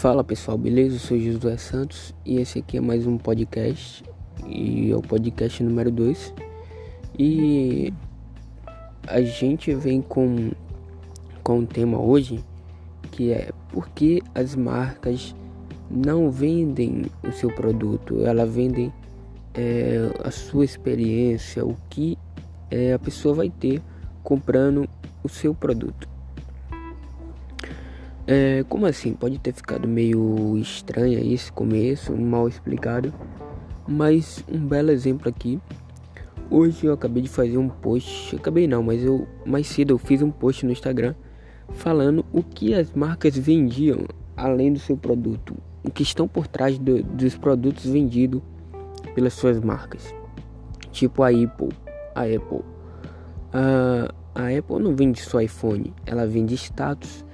Fala pessoal, beleza? Eu sou Josué Santos e esse aqui é mais um podcast e é o podcast número 2 e a gente vem com, com um tema hoje que é por que as marcas não vendem o seu produto, elas vendem é, a sua experiência, o que é, a pessoa vai ter comprando o seu produto. É, como assim? Pode ter ficado meio estranho esse começo, mal explicado, mas um belo exemplo aqui. Hoje eu acabei de fazer um post, acabei não, mas eu mais cedo eu fiz um post no Instagram falando o que as marcas vendiam além do seu produto, o que estão por trás do, dos produtos vendidos pelas suas marcas, tipo a Apple, a Apple. Uh, a Apple não vende só iPhone, ela vende status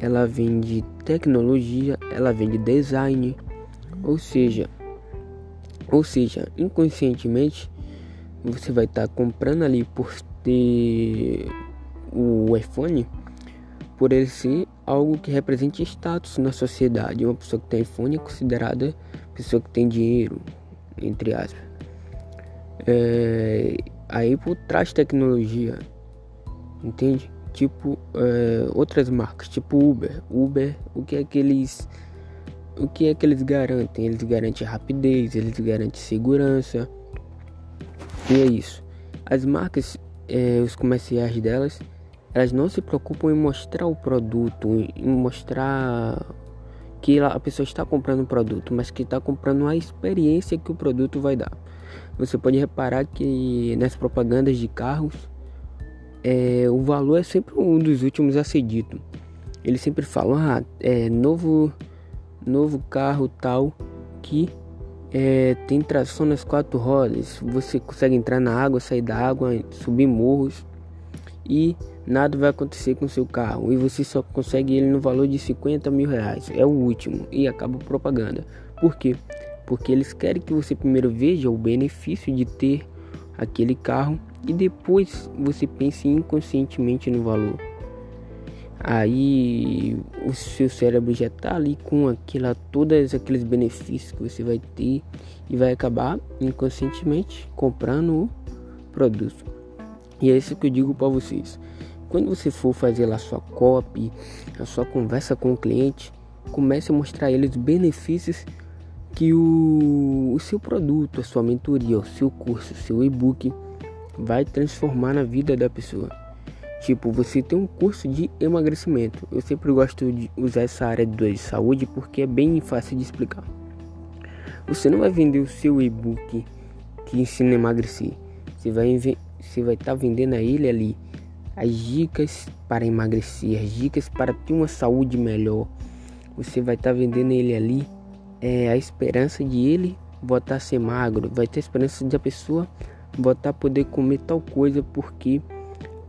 ela vende tecnologia, ela vende design, ou seja, ou seja, inconscientemente você vai estar tá comprando ali por ter o iPhone, por ele ser algo que represente status na sociedade. Uma pessoa que tem iPhone é considerada pessoa que tem dinheiro, entre aspas. É, a Apple traz tecnologia, entende? Tipo é, outras marcas, tipo Uber. Uber, o que é que eles o que é que eles garantem? Eles garantem rapidez, eles garantem segurança. E é isso. As marcas, é, os comerciais delas, elas não se preocupam em mostrar o produto, em mostrar que a pessoa está comprando o produto, mas que está comprando a experiência que o produto vai dar. Você pode reparar que nas propagandas de carros é, o valor é sempre um dos últimos a ser dito. Eles sempre falam, ah, é novo, novo carro tal que é, tem tração nas quatro rodas. Você consegue entrar na água, sair da água, subir morros e nada vai acontecer com seu carro. E você só consegue ele no valor de 50 mil reais. É o último e acaba propaganda. Por quê? Porque eles querem que você primeiro veja o benefício de ter aquele carro e depois você pense inconscientemente no valor. Aí o seu cérebro já está ali com aquela, todos aqueles benefícios que você vai ter e vai acabar inconscientemente comprando o produto. E é isso que eu digo para vocês. Quando você for fazer lá a sua copy, a sua conversa com o cliente, comece a mostrar a eles benefícios que o, o seu produto, a sua mentoria, o seu curso, o seu e-book vai transformar na vida da pessoa. Tipo, você tem um curso de emagrecimento. Eu sempre gosto de usar essa área de saúde porque é bem fácil de explicar. Você não vai vender o seu e-book que ensina a emagrecer. Você vai você vai estar tá vendendo a ele ali as dicas para emagrecer, as dicas para ter uma saúde melhor. Você vai estar tá vendendo ele ali é, a esperança de ele voltar a ser magro, vai ter a esperança de a pessoa voltar a poder comer tal coisa porque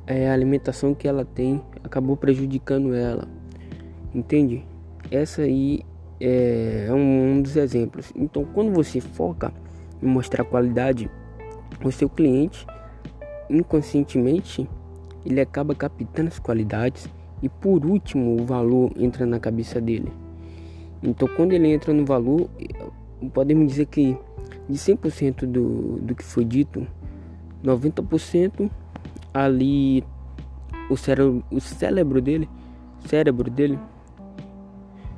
é, a alimentação que ela tem acabou prejudicando ela. Entende? Essa aí é, é um, um dos exemplos. Então, quando você foca em mostrar qualidade, o seu cliente inconscientemente ele acaba captando as qualidades e por último o valor entra na cabeça dele. Então, quando ele entra no valor, podemos dizer que de 100% do, do que foi dito, 90% ali o cérebro, o cérebro dele, cérebro dele,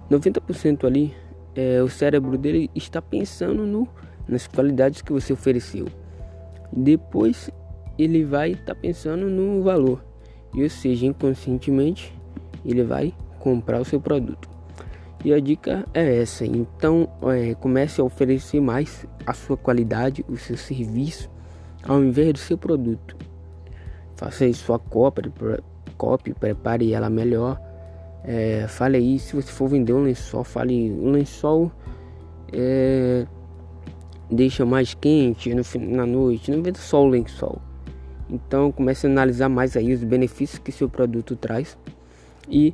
90% ali, é, o cérebro dele está pensando no, nas qualidades que você ofereceu. Depois ele vai estar tá pensando no valor, e ou seja, inconscientemente ele vai comprar o seu produto. E a dica é essa. Então é, comece a oferecer mais a sua qualidade, o seu serviço, ao invés do seu produto. Faça aí sua cópia, copy, prepare ela melhor. É, fale aí, se você for vender um lençol, fale um lençol é, deixa mais quente no, na noite, não venda só o lençol. Então comece a analisar mais aí os benefícios que seu produto traz e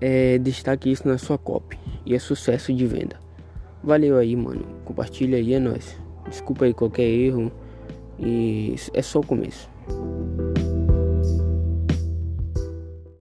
é, destaque isso na sua copy e é sucesso de venda. Valeu aí, mano. Compartilha aí, é nóis. Desculpa aí qualquer erro e é só o começo.